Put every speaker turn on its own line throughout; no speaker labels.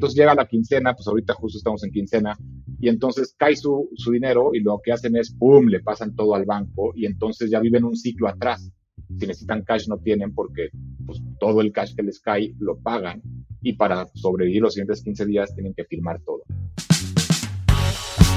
Entonces llega la quincena, pues ahorita justo estamos en quincena, y entonces cae su, su dinero y lo que hacen es, ¡pum!, le pasan todo al banco y entonces ya viven un ciclo atrás. Si necesitan cash no tienen porque pues, todo el cash que les cae lo pagan y para sobrevivir los siguientes 15 días tienen que firmar todo.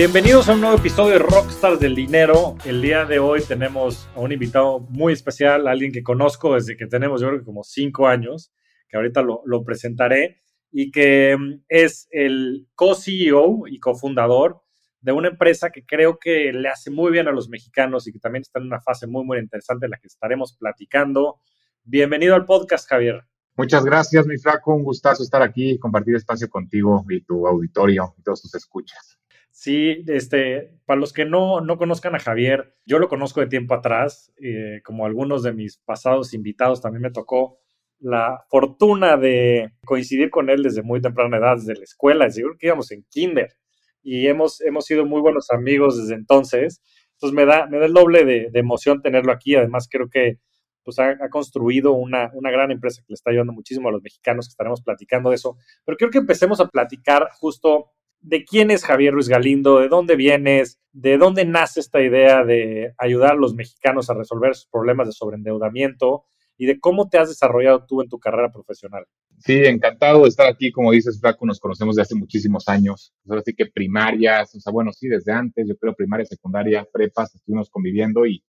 Bienvenidos a un nuevo episodio de Rockstars del Dinero. El día de hoy tenemos a un invitado muy especial, alguien que conozco desde que tenemos, yo creo que como cinco años, que ahorita lo, presentaré, y que mm, es el co-CEO y cofundador de una empresa que creo que le hace muy bien a los mexicanos y que también está en una fase muy, muy interesante en la que estaremos platicando. Bienvenido al podcast, Javier.
Muchas gracias, mi flaco. Un gustazo estar aquí y compartir espacio contigo y tu auditorio y todos tus escuchas.
Sí, este, para los que no, no conozcan a Javier, yo lo conozco de tiempo atrás, eh, como algunos de mis pasados invitados, también me tocó la fortuna de coincidir con él desde muy temprana edad, desde la escuela, seguro que íbamos en kinder y hemos, hemos sido muy buenos amigos desde entonces. Entonces me da, me da el doble de, emoción tenerlo aquí. Además, creo que pues, ha, construido una, una gran empresa que le está ayudando muchísimo a los mexicanos, que estaremos platicando de eso. Pero quiero que empecemos a platicar justo de quién es Javier Ruiz Galindo, de dónde vienes, de dónde nace esta idea de ayudar a los mexicanos a resolver sus problemas de sobreendeudamiento y de cómo te has desarrollado tú en tu carrera profesional.
Sí, encantado de estar aquí. Como dices, Flaco, nos conocemos de hace muchísimos años. Pues ahora sí que primarias, o sea, bueno, sí, desde antes, yo creo primaria, secundaria, prepas, estuvimos conviviendo y,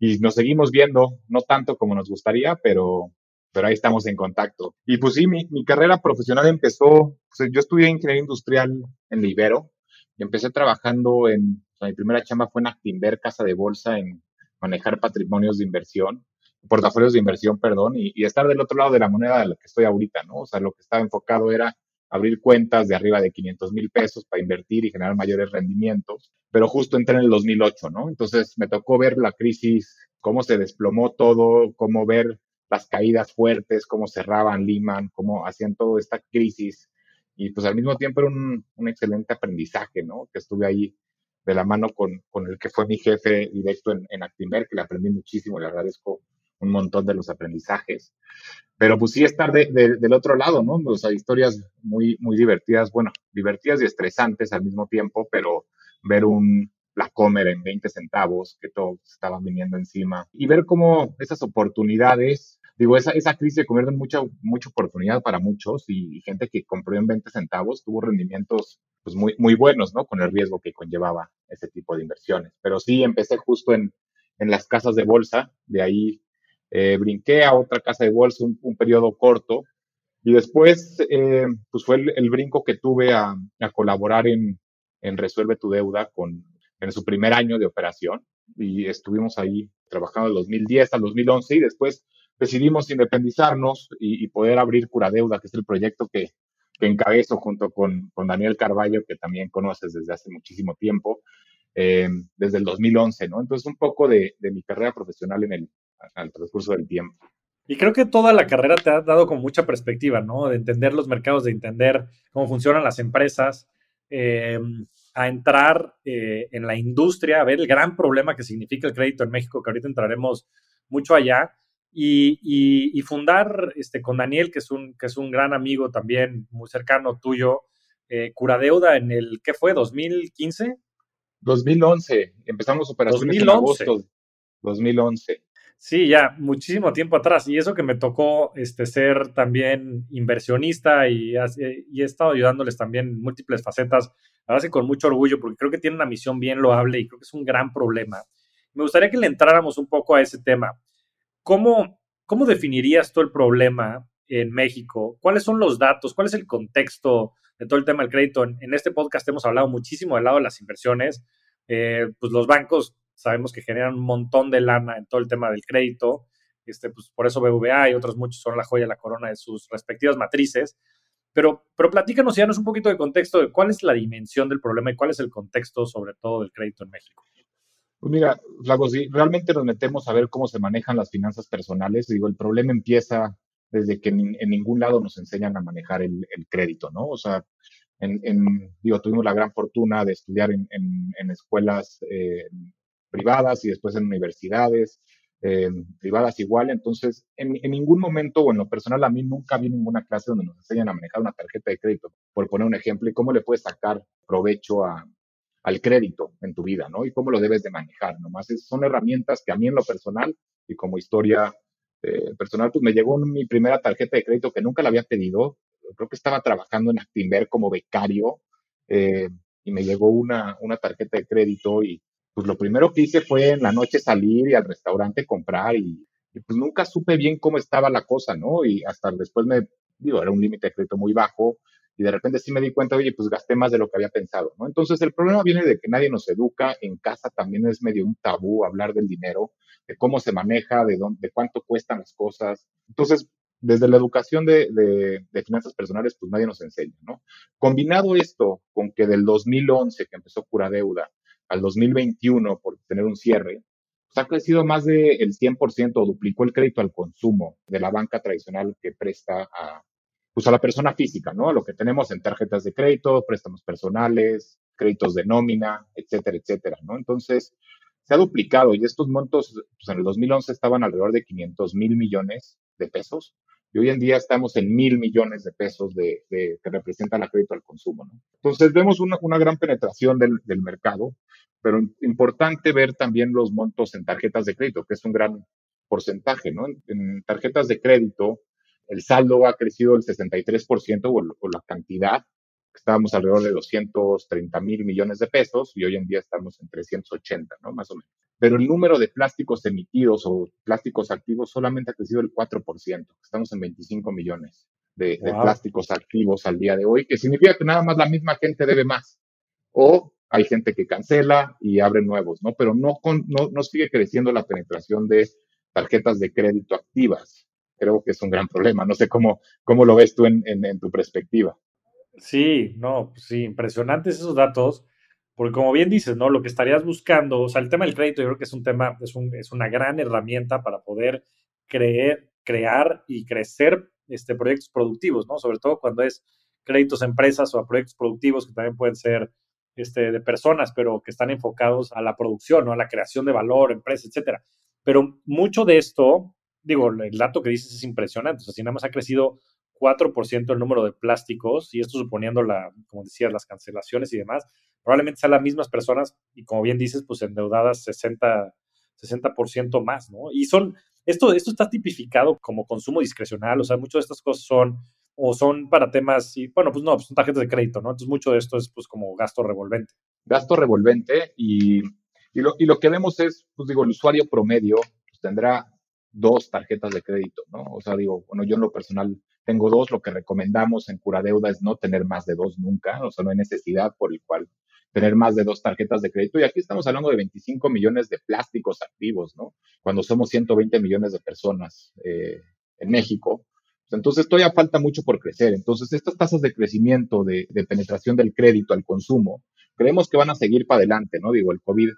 y nos seguimos viendo, no tanto como nos gustaría, pero, pero ahí estamos en contacto. Y pues sí, mi, mi carrera profesional empezó, yo estudié ingeniería industrial en Libero y empecé trabajando en, mi primera chamba fue en Actinver, casa de bolsa, en manejar patrimonios de inversión, portafolios de inversión, perdón, y, estar del otro lado de la moneda de la que estoy ahorita, ¿no? O sea, lo que estaba enfocado era abrir cuentas de arriba de 500 mil pesos para invertir y generar mayores rendimientos, pero justo entré en el 2008, ¿no? Entonces me tocó ver la crisis, cómo se desplomó todo, cómo ver las caídas fuertes, cómo cerraban Lehman, cómo hacían toda esta crisis. Y pues al mismo tiempo era un, un excelente aprendizaje, ¿no? Que estuve ahí de la mano con, con el que fue mi jefe directo en, en Actinver, que le aprendí muchísimo, le agradezco un montón de los aprendizajes. Pero pues sí estar de, del otro lado, ¿no? O sea, historias muy, muy divertidas, bueno, divertidas y estresantes al mismo tiempo, pero ver un, la comer en 20 centavos, que todos estaban viniendo encima, y ver cómo esas oportunidades digo, esa, esa crisis se convierte en mucha, mucha oportunidad para muchos y, gente que compró en 20 centavos tuvo rendimientos pues muy, muy buenos, ¿no? Con el riesgo que conllevaba ese tipo de inversiones. Pero sí, empecé justo en, en las casas de bolsa, de ahí eh, brinqué a otra casa de bolsa un, un periodo corto y después eh, pues fue el, el, brinco que tuve a, a colaborar en, en Resuelve tu Deuda con, en su primer año de operación y estuvimos ahí trabajando del 2010 al 2011 y después decidimos independizarnos y, poder abrir Curadeuda, que es el proyecto que, encabezo junto con, con, Daniel Carballo, que también conoces desde hace muchísimo tiempo, eh, desde el 2011, ¿no? Entonces, un poco de, mi carrera profesional en el, transcurso del tiempo.
Y creo que toda la carrera te ha dado con mucha perspectiva, ¿no? De entender los mercados, de entender cómo funcionan las empresas, eh, a entrar eh, en la industria, a ver el gran problema que significa el crédito en México, que ahorita entraremos mucho allá, y, y, y, fundar este, con Daniel, que es, un, que es un gran amigo también, muy cercano tuyo, eh, Curadeuda en el, ¿qué fue? ¿2015?
2011. Empezamos operaciones 2011. en agosto 2011.
Sí, ya, muchísimo tiempo atrás. Y eso que me tocó este, ser también inversionista y, y he estado ayudándoles también en múltiples facetas, la verdad con mucho orgullo, porque creo que tiene una misión bien loable y creo que es un gran problema. Me gustaría que le entráramos un poco a ese tema. ¿Cómo, ¿Cómo definirías tú el problema en México? ¿Cuáles son los datos? ¿Cuál es el contexto de todo el tema del crédito? En, este podcast hemos hablado muchísimo del lado de las inversiones. Eh, pues los bancos sabemos que generan un montón de lana en todo el tema del crédito. Este, pues por eso BBVA y otros muchos son la joya, la corona de sus respectivas matrices. Pero, pero platícanos y danos un poquito de contexto de cuál es la dimensión del problema y cuál es el contexto sobre todo del crédito en México.
Pues mira, Flaco, si realmente nos metemos a ver cómo se manejan las finanzas personales, digo, el problema empieza desde que en, ningún lado nos enseñan a manejar el, crédito, ¿no? O sea, en, digo, tuvimos la gran fortuna de estudiar en, escuelas eh, privadas y después en universidades eh, privadas igual, entonces en, ningún momento o en lo personal a mí nunca vi ninguna clase donde nos enseñan a manejar una tarjeta de crédito, por poner un ejemplo, y cómo le puedes sacar provecho a, al crédito en tu vida, ¿no? Y cómo lo debes de manejar, nomás son herramientas que a mí en lo personal y como historia eh, personal, pues me llegó mi primera tarjeta de crédito que nunca la había pedido, creo que estaba trabajando en Actinver como becario eh, y me llegó una, una tarjeta de crédito y pues lo primero que hice fue en la noche salir y al restaurante comprar y, y pues nunca supe bien cómo estaba la cosa, ¿no? Y hasta después me, digo, era un límite de crédito muy bajo, y de repente sí me di cuenta, oye, pues gasté más de lo que había pensado, ¿no? Entonces el problema viene de que nadie nos educa, en casa también es medio un tabú hablar del dinero, de cómo se maneja, de, dónde, de cuánto cuestan las cosas. Entonces, desde la educación de, de, finanzas personales, pues nadie nos enseña, ¿no? Combinado esto con que del 2011, que empezó Cura Deuda, al 2021, por tener un cierre, pues ha crecido más del 100% o duplicó el crédito al consumo de la banca tradicional que presta a, pues a la persona física, ¿no? A lo que tenemos en tarjetas de crédito, préstamos personales, créditos de nómina, etcétera, etcétera, ¿no? Entonces, se ha duplicado y estos montos, pues en el 2011 estaban alrededor de 500 mil millones de pesos y hoy en día estamos en mil millones de pesos de, que representa la crédito al consumo, ¿no? Entonces, vemos una, gran penetración del, mercado, pero importante ver también los montos en tarjetas de crédito, que es un gran porcentaje, ¿no? en tarjetas de crédito, el saldo ha crecido el 63% o, la cantidad. Estábamos alrededor de 230 mil millones de pesos y hoy en día estamos en 380, ¿no? Más o menos. Pero el número de plásticos emitidos o plásticos activos solamente ha crecido el 4%. Estamos en 25 millones de, plásticos activos al día de hoy, que significa que nada más la misma gente debe más. O hay gente que cancela y abre nuevos, ¿no? Pero no, no, no sigue creciendo la penetración de tarjetas de crédito activas creo que es un gran problema. No sé cómo, cómo lo ves tú en, tu perspectiva.
Sí, no, pues sí, impresionantes esos datos, porque como bien dices, ¿no? Lo que estarías buscando, o sea, el tema del crédito yo creo que es un tema, es, un, es una gran herramienta para poder creer, crear y crecer este, proyectos productivos, ¿no? Sobre todo cuando es créditos a empresas o a proyectos productivos que también pueden ser este, de personas, pero que están enfocados a la producción, ¿no? A la creación de valor, empresa, etcétera. Pero mucho de esto digo, el dato que dices es impresionante. O sea, si nada más ha crecido 4% el número de plásticos, y esto suponiendo, la, como decías, las cancelaciones y demás, probablemente sean las mismas personas, y como bien dices, pues endeudadas 60, 60% más, ¿no? Y son, esto, esto está tipificado como consumo discrecional, o sea, muchas de estas cosas son, o son para temas, y bueno, pues no, pues son tarjetas de crédito, ¿no? Entonces mucho de esto es pues como gasto revolvente.
Gasto revolvente y, y, lo, y lo que vemos es, pues digo, el usuario promedio pues, tendrá dos tarjetas de crédito, ¿no? O sea, digo, bueno, yo en lo personal tengo dos, lo que recomendamos en cura deuda es no tener más de dos nunca, o sea, no hay necesidad por el cual tener más de dos tarjetas de crédito. Y aquí estamos hablando de 25 millones de plásticos activos, ¿no? Cuando somos 120 millones de personas eh, en México. Pues entonces todavía falta mucho por crecer. Entonces estas tasas de crecimiento, de penetración del crédito al consumo, creemos que van a seguir para adelante, ¿no? Digo, el COVID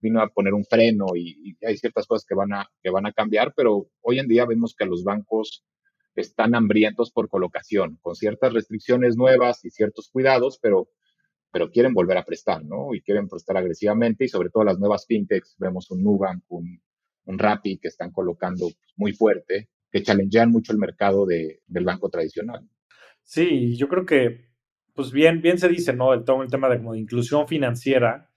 vino a poner un freno y, hay ciertas cosas que van, a, que van a cambiar, pero hoy en día vemos que los bancos están hambrientos por colocación, con ciertas restricciones nuevas y ciertos cuidados, pero, pero quieren volver a prestar, ¿no? Y quieren prestar agresivamente y sobre todo las nuevas fintechs, vemos un Nubank, un, un Rappi que están colocando muy fuerte, que challengean mucho el mercado de, del banco tradicional.
Sí, yo creo que, pues bien, bien se dice, ¿no? El, todo el tema de, como de inclusión financiera,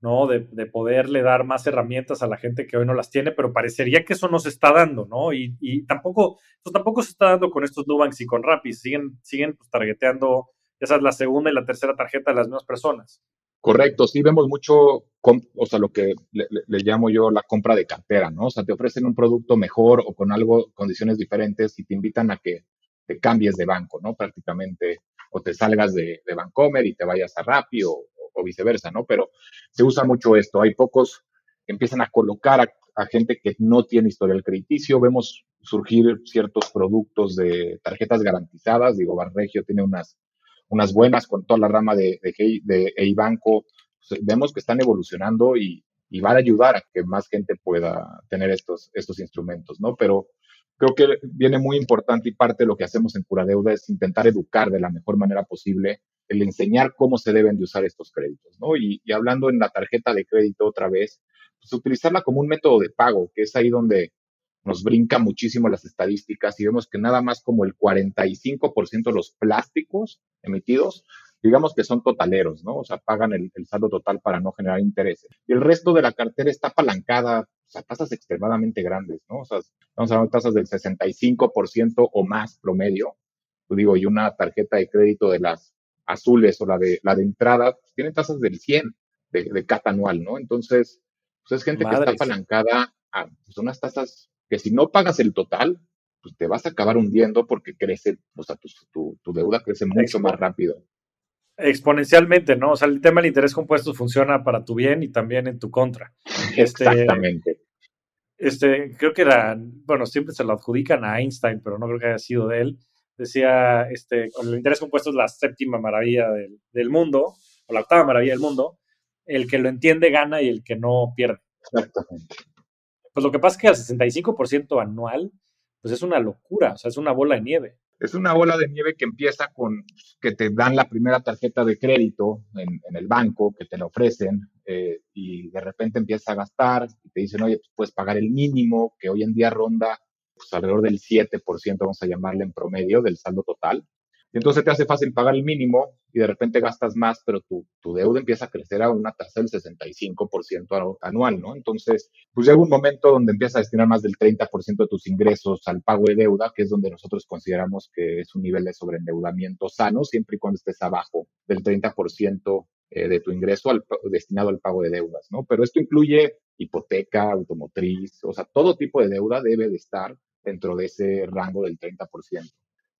¿no? De, poderle dar más herramientas a la gente que hoy no las tiene, pero parecería que eso no se está dando, ¿no? Y, tampoco, pues tampoco se está dando con estos Nubanks y con Rappi, siguen, siguen pues, targeteando, esa la segunda y la tercera tarjeta de las mismas personas.
Correcto, sí vemos mucho, o sea, lo que le, llamo yo la compra de cartera, ¿no? O sea, te ofrecen un producto mejor o con algo, condiciones diferentes y te invitan a que te cambies de banco, ¿no? Prácticamente, o te salgas de, de Bancomer y te vayas a Rappi o, o viceversa, ¿no? Pero se usa mucho esto. Hay pocos que empiezan a colocar a, gente que no tiene historial crediticio. Vemos surgir ciertos productos de tarjetas garantizadas. Digo, Barregio tiene unas, unas buenas con toda la rama de, de, de Eibanco. Vemos que están evolucionando y, y va a ayudar a que más gente pueda tener estos, estos instrumentos, ¿no? Pero creo que viene muy importante y parte de lo que hacemos en Cura Deuda es intentar educar de la mejor manera posible, el enseñar cómo se deben de usar estos créditos, ¿no? Y, y hablando en la tarjeta de crédito otra vez, pues utilizarla como un método de pago, que es ahí donde nos brinca muchísimo las estadísticas y vemos que nada más como el 45% de los plásticos emitidos, digamos que son totaleros, ¿no? O sea, pagan el, saldo total para no generar intereses. Y el resto de la cartera está apalancada o sea, tasas extremadamente grandes, ¿no? O sea, estamos hablando de tasas del 65% o más promedio. Yo digo, y una tarjeta de crédito de las azules o la de, la de entrada, pues, tiene tasas del 100 de, de anual, ¿no? Entonces, pues es gente que está apalancada a pues, unas tasas que si no pagas el total, pues te vas a acabar hundiendo porque crece, o sea, tu, tu, deuda crece mucho más rápido.
Exponencialmente, ¿no? O sea, el tema del interés compuesto funciona para tu bien y también en tu contra.
Este, Exactamente.
Este, creo que era, bueno, siempre se lo adjudican a Einstein, pero no creo que haya sido de él. Decía, este, el interés compuesto es la séptima maravilla del, del mundo, o la octava maravilla del mundo. El que lo entiende gana y el que no pierde.
Exactamente.
Pues lo que pasa es que al 65% anual, pues es una locura, o sea, es una bola de nieve.
Es una bola de nieve que empieza con que te dan la primera tarjeta de crédito en, el banco, que te la ofrecen, eh, y de repente empiezas a gastar y te dicen, oye, pues puedes pagar el mínimo, que hoy en día ronda pues, alrededor del 7%, vamos a llamarle en promedio, del saldo total. Y entonces te hace fácil pagar el mínimo y de repente gastas más, pero tu, tu deuda empieza a crecer a una tasa del 65% anual, ¿no? Entonces, pues llega un momento donde empiezas a destinar más del 30% de tus ingresos al pago de deuda, que es donde nosotros consideramos que es un nivel de sobreendeudamiento sano, siempre y cuando estés abajo del 30% eh, de tu ingreso destinado al pago de deudas, ¿no? Pero esto incluye hipoteca, automotriz, o sea, todo tipo de deuda debe de estar dentro de ese rango del 30%.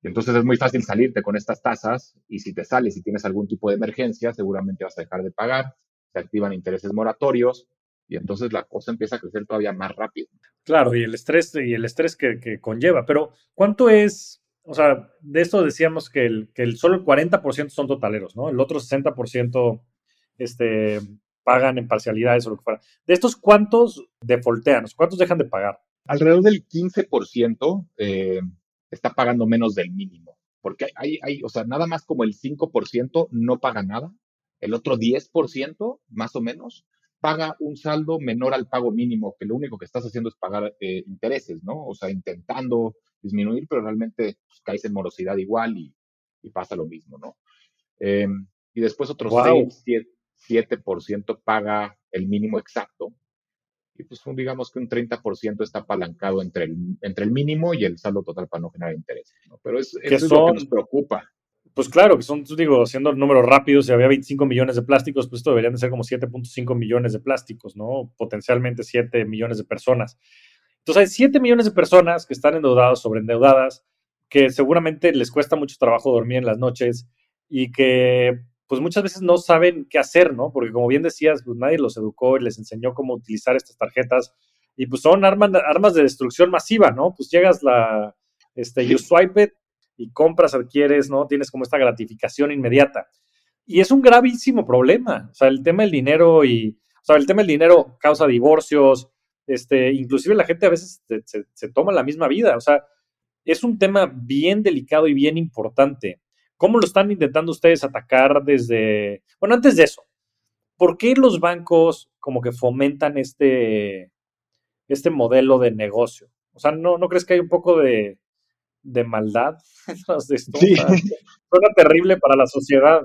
Entonces es muy fácil salirte con estas tasas y si te sales y tienes algún tipo de emergencia, seguramente vas a dejar de pagar, se activan intereses moratorios y entonces la cosa empieza a crecer todavía más rápido.
Claro, y el estrés y el estrés que, conlleva. Pero ¿cuánto es? O sea, de esto decíamos que el, que el solo el 40% son totaleros, ¿no? El otro 60% este, pagan en parcialidades o lo que fuera. De estos, ¿cuántos defoltean? ¿Cuántos dejan de pagar?
Alrededor del 15% eh, está pagando menos del mínimo. Porque hay, hay, o sea, nada más como el 5% no paga nada, el otro 10% más o menos paga un saldo menor al pago mínimo, que lo único que estás haciendo es pagar eh, intereses, ¿no? O sea, intentando disminuir, pero realmente pues, caes en morosidad igual y, pasa lo mismo, ¿no? Em, y después otro 6, 7% paga el mínimo exacto, y pues digamos que un 30% está apalancado entre el, entre el mínimo y el saldo total para no generar intereses. ¿no? Pero es, eso es lo que nos preocupa.
Pues claro, que son, digo, haciendo números rápidos, si había 25 millones de plásticos, pues esto deberían de ser como 7.5 millones de plásticos, ¿no? Potencialmente 7 millones de personas. Entonces hay 7 millones de personas que están endeudadas, sobreendeudadas, que seguramente les cuesta mucho trabajo dormir en las noches y que pues muchas veces no saben qué hacer, ¿no? Porque como bien decías, pues nadie los educó y les enseñó cómo utilizar estas tarjetas y pues son armas, armas de destrucción masiva, ¿no? Pues llegas la, este, you swipe it y compras, adquieres, ¿no? Tienes como esta gratificación inmediata. Y es un gravísimo problema, o sea, el tema del dinero y, o sea, el tema del dinero causa divorcios, este, inclusive la gente a veces se, se toma la misma vida, o sea, es un tema bien delicado y bien importante. ¿Cómo lo están intentando ustedes atacar desde... Bueno, antes de eso, ¿por qué los bancos como que fomentan este, este modelo de negocio? O sea, ¿no, ¿no crees que hay un poco de, de maldad de esto? Sí. suena terrible para la sociedad.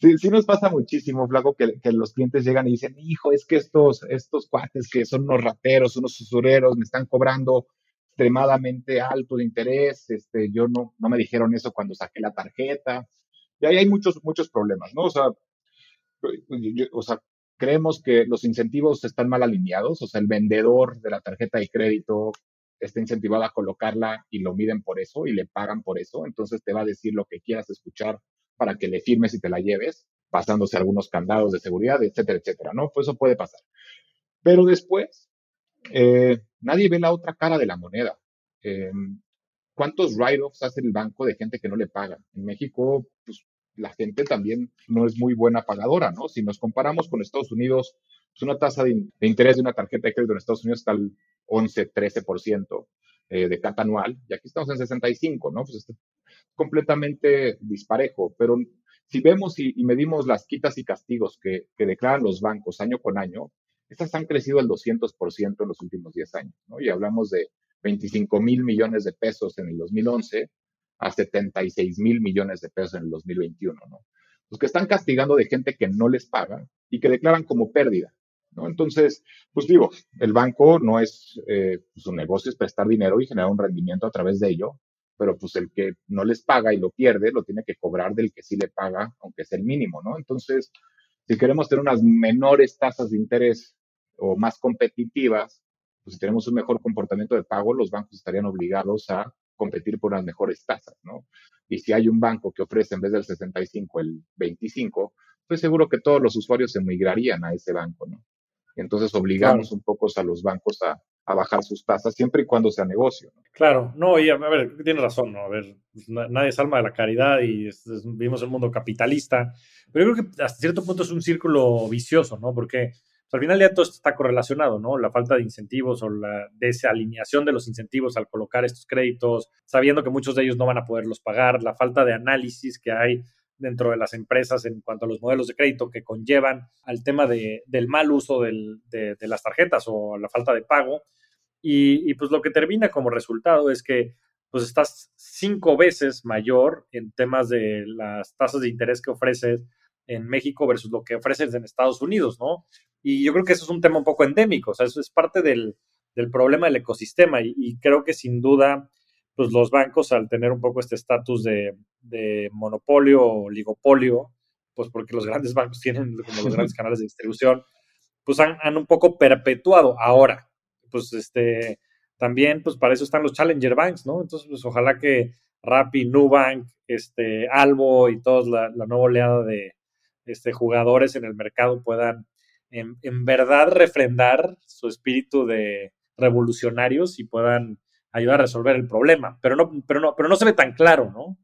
Sí, sí nos pasa muchísimo, Flaco, que, que, los clientes llegan y dicen, hijo, es que estos, estos cuates que son unos rateros, unos usureros, me están cobrando extremadamente alto de interés, este, yo no, no me dijeron eso cuando saqué la tarjeta, y ahí hay muchos, muchos problemas, ¿no? O sea, o sea, creemos que los incentivos están mal alineados, o sea, el vendedor de la tarjeta de crédito está incentivado a colocarla y lo miden por eso y le pagan por eso, entonces te va a decir lo que quieras escuchar para que le firmes y te la lleves, pasándose algunos candados de seguridad, etcétera, etcétera, ¿no? Pues eso puede pasar. Pero después, eh, nadie ve la otra cara de la moneda. Em, ¿Cuántos write-offs hace el banco de gente que no le paga? En México, pues la gente también no es muy buena pagadora, ¿no? Si nos comparamos con Estados Unidos, pues una tasa de, interés de una tarjeta de crédito en Estados Unidos está al 11, 13% eh, de cata anual, y aquí estamos en 65, ¿no? Pues es completamente disparejo, pero si vemos y, medimos las quitas y castigos que, que, declaran los bancos año con año, estas han crecido el 200% en los últimos 10 años, ¿no? Y hablamos de 25 mil millones de pesos en el 2011 a 76 mil millones de pesos en el 2021, ¿no? Los que están castigando de gente que no les paga y que declaran como pérdida, ¿no? Entonces, pues digo, el banco no es, eh, su negocio es prestar dinero y generar un rendimiento a través de ello, pero pues el que no les paga y lo pierde, lo tiene que cobrar del que sí le paga, aunque es el mínimo, ¿no? Entonces, si queremos tener unas menores tasas de interés o más competitivas, pues si tenemos un mejor comportamiento de pago, los bancos estarían obligados a competir por unas mejores tasas, ¿no? Y si hay un banco que ofrece en vez del 65 el 25, pues seguro que todos los usuarios se migrarían a ese banco, ¿no? Y entonces obligamos un poco a los bancos a, bajar sus tasas siempre y cuando sea negocio. ¿no?
Claro, no, y a, ver, tiene razón, ¿no? A ver, pues, nadie es alma de la caridad y vivimos en un mundo capitalista, pero yo creo que hasta cierto punto es un círculo vicioso, ¿no? Porque al final ya todo esto está correlacionado, ¿no? La falta de incentivos o la desalineación de los incentivos al colocar estos créditos, sabiendo que muchos de ellos no van a poderlos pagar, la falta de análisis que hay dentro de las empresas en cuanto a los modelos de crédito que conllevan al tema de, del mal uso de, las tarjetas o la falta de pago. Y, y, pues lo que termina como resultado es que pues estás cinco veces mayor en temas de las tasas de interés que ofreces en México versus lo que ofreces en Estados Unidos, ¿no? Y yo creo que eso es un tema un poco endémico, o sea, eso es parte del, problema del ecosistema y, creo que sin duda, pues los bancos al tener un poco este estatus de, monopolio o oligopolio, pues porque los grandes bancos tienen como los grandes canales de distribución, pues han, han, un poco perpetuado ahora, pues este, también pues para eso están los challenger banks, ¿no? Entonces, pues ojalá que Rappi, Nubank, este, Albo y toda la, la nueva oleada de este, jugadores en el mercado puedan en, verdad refrendar su espíritu de revolucionarios y puedan ayudar a resolver el problema. Pero no, pero no, pero no se ve tan claro, ¿no?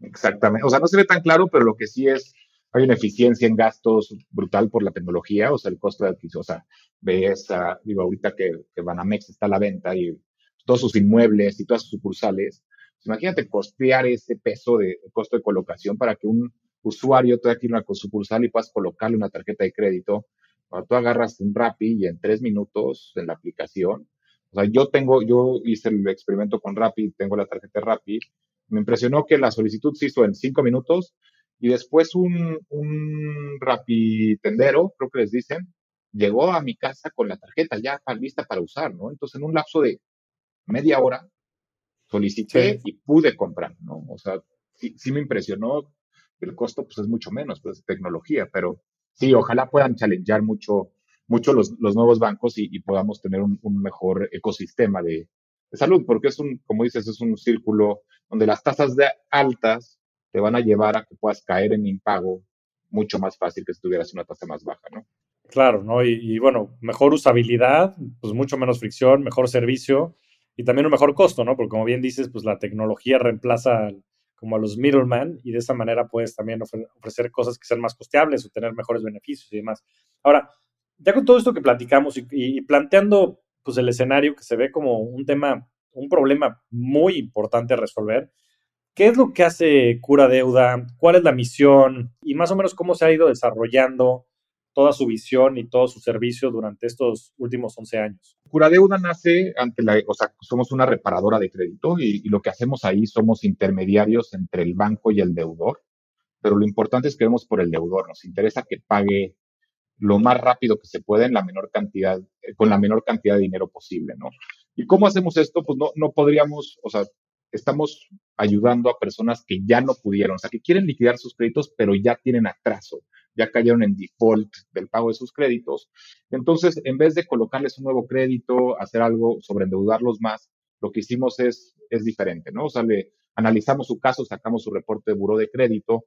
Exactamente. O sea, no se ve tan claro, pero lo que sí es, hay una eficiencia en gastos brutal por la tecnología, o sea, el costo de adquisición, o sea, ves, digo, ahorita que, que Banamex está a la venta y todos sus inmuebles y todas sus sucursales, imagínate costear ese peso de costo de colocación para que un usuario tenga que ir a una sucursal y puedas colocarle una tarjeta de crédito cuando tú agarras un Rappi y en tres minutos en la aplicación, o sea, yo tengo, yo hice el experimento con Rappi, tengo la tarjeta de Rappi, me impresionó que la solicitud se hizo en cinco minutos y después un, un Rappi tendero, creo que les dicen, llegó a mi casa con la tarjeta ya lista para usar, ¿no? Entonces, en un lapso de media hora, solicité y pude comprar, ¿no? O sea, sí, sí me impresionó. El costo, pues, es mucho menos, pues, tecnología, pero sí, ojalá puedan challengear mucho, los, nuevos bancos y, podamos tener un, mejor ecosistema de, salud, porque es un, como dices, es un círculo donde las tasas de altas te van a llevar a que puedas caer en impago mucho más fácil que si tuvieras una tasa más baja, ¿no?
Claro, ¿no? Y, y, bueno, mejor usabilidad, pues mucho menos fricción, mejor servicio y también un mejor costo, ¿no? Porque como bien dices, pues la tecnología reemplaza como a los middlemen y de esa manera puedes también ofrecer cosas que sean más costeables o tener mejores beneficios y demás. Ahora, ya con todo esto que platicamos y, planteando pues el escenario que se ve como un tema, un problema muy importante a resolver, ¿qué es lo que hace Cura Deuda? ¿Cuál es la misión? Y más o menos cómo se ha ido desarrollando toda su visión y todo su servicio durante estos últimos 11 años?
Curadeuda nace ante la, o sea, somos una reparadora de crédito y, lo que hacemos ahí somos intermediarios entre el banco y el deudor, pero lo importante es que vemos por el deudor, nos interesa que pague lo más rápido que se pueda en la menor cantidad, eh, con la menor cantidad de dinero posible, ¿no? ¿Y cómo hacemos esto? Pues no, no podríamos, o sea, estamos ayudando a personas que ya no pudieron, o sea, que quieren liquidar sus créditos, pero ya tienen atraso ya cayeron en default del pago de sus créditos. Entonces, en vez de colocarles un nuevo crédito, hacer algo sobre endeudarlos más, lo que hicimos es, es diferente, ¿no? O sea, le analizamos su caso, sacamos su reporte de buró de crédito,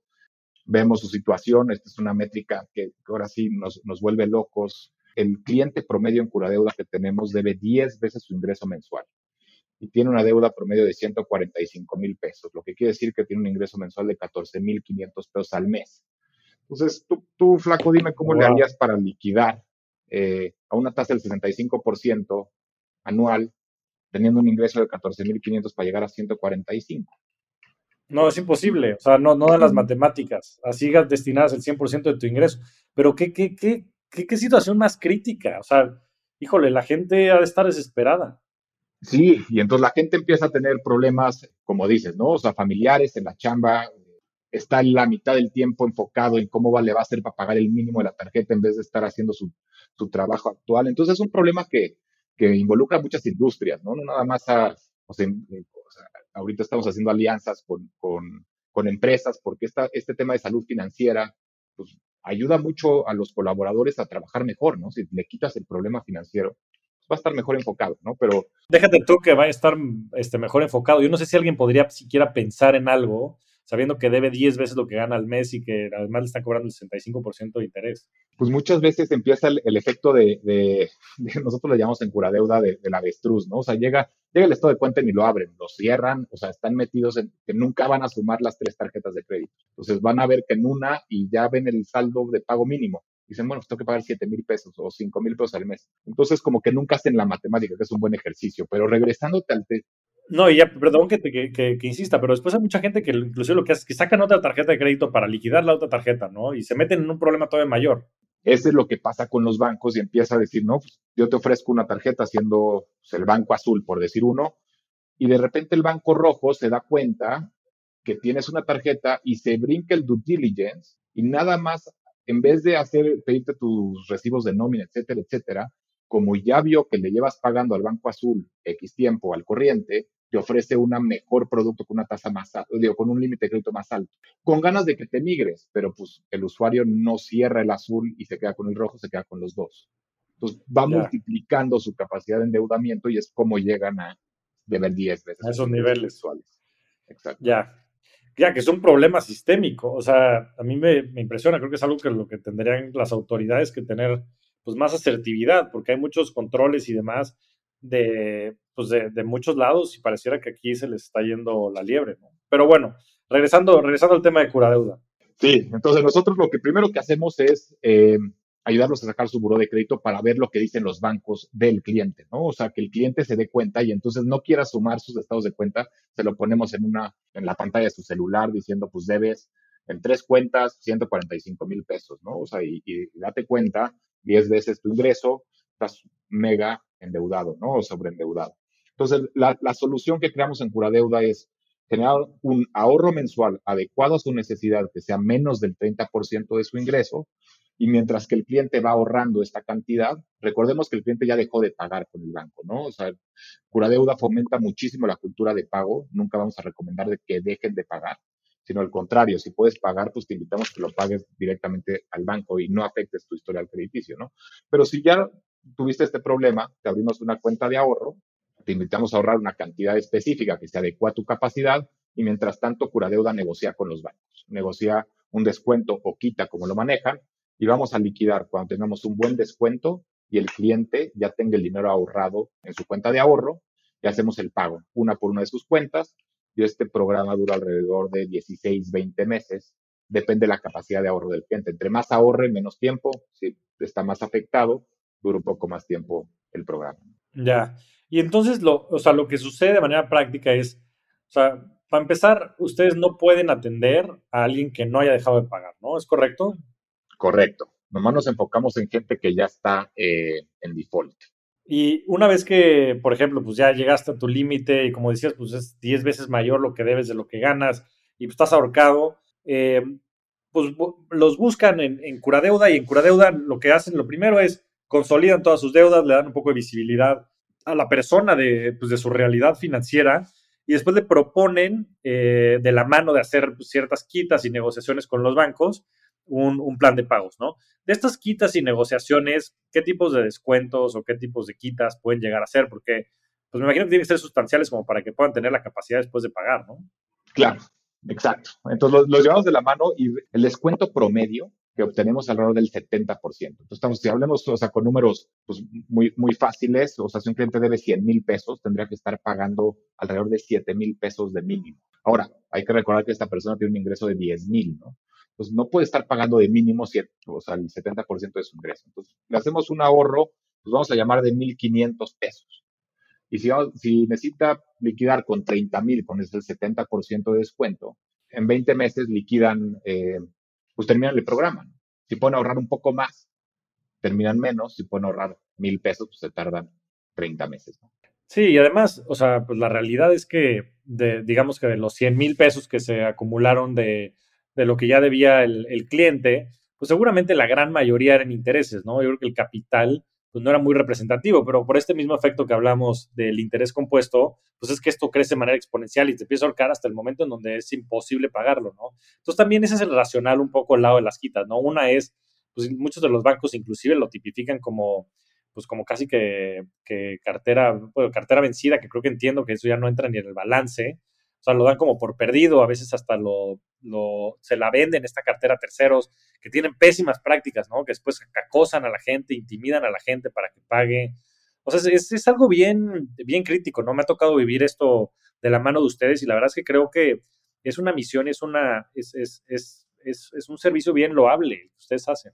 vemos su situación, esta es una métrica que ahora sí nos, nos vuelve locos. El cliente promedio en Curadeuda que tenemos debe 10 veces su ingreso mensual. y tiene una deuda promedio de 145 mil pesos, lo que quiere decir que tiene un ingreso mensual de 14 mil 500 pesos al mes. Entonces, tú, tú flaco, dime cómo le harías para liquidar eh, a una tasa del 65% anual, teniendo un ingreso de 14 mil 500 para llegar a 145.
No, es imposible. O sea, no, no dan las matemáticas. Así destinadas el 100% de tu ingreso. Pero ¿qué, qué, qué, qué, qué situación más crítica? O sea, híjole, la gente ha de estar desesperada.
Sí, y entonces la gente empieza a tener problemas, como dices, ¿no? O sea, familiares en la chamba, está la mitad del tiempo enfocado en cómo le va a hacer para pagar el mínimo de la tarjeta en vez de estar haciendo su, su trabajo actual. Entonces es un problema que, que involucra muchas industrias, ¿no? No nada más a, o sea, ahorita estamos haciendo alianzas con, con, con empresas porque esta, este tema de salud financiera, pues ayuda mucho a los colaboradores a trabajar mejor, ¿no? Si le quitas el problema financiero, va a estar mejor enfocado, ¿no? Pero...
Déjate tú que va a estar este, mejor enfocado. Yo no sé si alguien podría siquiera pensar en algo sabiendo que debe 10 veces lo que gana al mes y que además le están cobrando el 65% de interés.
Pues muchas veces empieza el, efecto de, nosotros le llamamos en cura deuda de, la avestruz, ¿no? O sea, llega, llega el estado de cuenta y ni lo abren, lo cierran, o sea, están metidos en que nunca van a sumar las tres tarjetas de crédito. Entonces van a ver que en una y ya ven el saldo de pago mínimo dicen, bueno, pues tengo que pagar 7 mil pesos o 5 mil pesos al mes. Entonces, como que nunca hacen la matemática, que es un buen ejercicio. Pero regresándote al,
no, y ya, perdón que, que, insista, pero después hay mucha gente que inclusive lo que hace es que sacan otra tarjeta de crédito para liquidar la otra tarjeta, ¿no? Y se meten en un problema todavía mayor.
Ese es lo que pasa con los bancos y empieza a decir, no, pues, yo te ofrezco una tarjeta siendo pues, el banco azul, por decir uno, y de repente el banco rojo se da cuenta que tienes una tarjeta y se brinca el due diligence y nada más, en vez de hacer, pedirte tus recibos de nómina, etcétera, etcétera, como ya vio que le llevas pagando al banco azul X tiempo al corriente, te ofrece un mejor producto con una tasa más alta, digo, con un límite de crédito más alto, con ganas de que te migres, pero pues el usuario no cierra el azul y se queda con el rojo, se queda con los dos. Entonces va multiplicando su capacidad de endeudamiento y es como llegan a deber 10 veces.
A esos niveles. Exacto. Ya. Ya, que es un problema sistémico. O sea, a mí me, me impresiona, creo que es algo que lo que tendrían las autoridades que tener pues más asertividad, porque hay muchos controles y demás de, pues de, de, muchos lados y pareciera que aquí se les está yendo la liebre, ¿no? Pero bueno, regresando, regresando al tema de cura deuda.
Sí, entonces nosotros lo que primero que hacemos es eh, ayudarlos a sacar su buró de crédito para ver lo que dicen los bancos del cliente, ¿no? O sea, que el cliente se dé cuenta y entonces no quiera sumar sus estados de cuenta, se lo ponemos en una, en la pantalla de su celular diciendo, pues debes en tres cuentas 145 mil pesos, ¿no? O sea, y, y date cuenta 10 veces tu ingreso, estás mega endeudado, ¿no? O sobreendeudado. Entonces, la, la solución que creamos en Cura Deuda es generar un ahorro mensual adecuado a su necesidad, que sea menos del 30% de su ingreso, y mientras que el cliente va ahorrando esta cantidad, recordemos que el cliente ya dejó de pagar con el banco, ¿no? O sea, Cura Deuda fomenta muchísimo la cultura de pago, nunca vamos a recomendar de que dejen de pagar, sino al contrario, si puedes pagar, pues te invitamos que lo pagues directamente al banco y no afectes tu historial crediticio, ¿no? Pero si ya tuviste este problema, te abrimos una cuenta de ahorro, te invitamos a ahorrar una cantidad específica que se adecua a tu capacidad y mientras tanto Curadeuda negocia con los bancos, negocia un descuento o quita como lo manejan y vamos a liquidar cuando tengamos un buen descuento y el cliente ya tenga el dinero ahorrado en su cuenta de ahorro y hacemos el pago una por una de sus cuentas y este programa dura alrededor de 16, 20 meses, depende de la capacidad de ahorro del cliente. Entre más ahorre, menos tiempo, si está más afectado, dura un poco más tiempo el programa.
Ya. Y entonces, lo, o sea, lo que sucede de manera práctica es, o sea, para empezar, ustedes no pueden atender a alguien que no haya dejado de pagar, ¿no? ¿Es correcto?
Correcto. Nomás nos enfocamos en gente que ya está eh, en default.
Y una vez que, por ejemplo, pues ya llegaste a tu límite y como decías, pues es 10 veces mayor lo que debes de lo que ganas y pues estás ahorcado, eh, pues los buscan en, en Curadeuda y en Curadeuda lo que hacen, lo primero es consolidan todas sus deudas, le dan un poco de visibilidad a la persona de, pues, de su realidad financiera y después le proponen eh, de la mano de hacer pues, ciertas quitas y negociaciones con los bancos un, un, plan de pagos, ¿no? De estas quitas y negociaciones, ¿qué tipos de descuentos o qué tipos de quitas pueden llegar a ser? Porque pues me imagino que tienen que ser sustanciales como para que puedan tener la capacidad después de pagar, ¿no?
Claro. Exacto. Entonces los, llevamos de la mano y el descuento promedio que obtenemos alrededor del 70%. Entonces, estamos, si hablemos, o sea, con números pues, muy, muy fáciles, o sea, si un cliente debe 100 mil pesos, tendría que estar pagando alrededor de 7 mil pesos de mínimo. Ahora, hay que recordar que esta persona tiene un ingreso de 10 mil, ¿no? Entonces, no puede estar pagando de mínimo, o sea, el 70% de su ingreso. Entonces, le hacemos un ahorro, pues vamos a llamar de 1.500 pesos. Y si, si necesita liquidar con 30 mil, con ese 70% de descuento, en 20 meses liquidan, eh, pues terminan el programa. Si pueden ahorrar un poco más, terminan menos. Si pueden ahorrar mil pesos, pues se tardan 30 meses.
Sí, y además, o sea, pues la realidad es que, de, digamos que de los 100 mil pesos que se acumularon de, de lo que ya debía el, el, cliente, pues seguramente la gran mayoría eran intereses, ¿no? Yo creo que el capital pues no era muy representativo, pero por este mismo efecto que hablamos del interés compuesto, pues es que esto crece de manera exponencial y te empieza a ahorcar hasta el momento en donde es imposible pagarlo, ¿no? Entonces también ese es el racional un poco al lado de las quitas, ¿no? Una es, pues muchos de los bancos inclusive lo tipifican como, pues como casi que, que cartera, bueno, cartera vencida, que creo que entiendo que eso ya no entra ni en el balance, sea, lo dan como por perdido, a veces hasta lo, lo, se la venden esta cartera a terceros que tienen pésimas prácticas, ¿no? Que después acosan a la gente, intimidan a la gente para que pague. O sea, es, es algo bien, bien crítico, ¿no? Me ha tocado vivir esto de la mano de ustedes y la verdad es que creo que es una misión, es, una, es, es, es, es un servicio bien loable que ustedes hacen.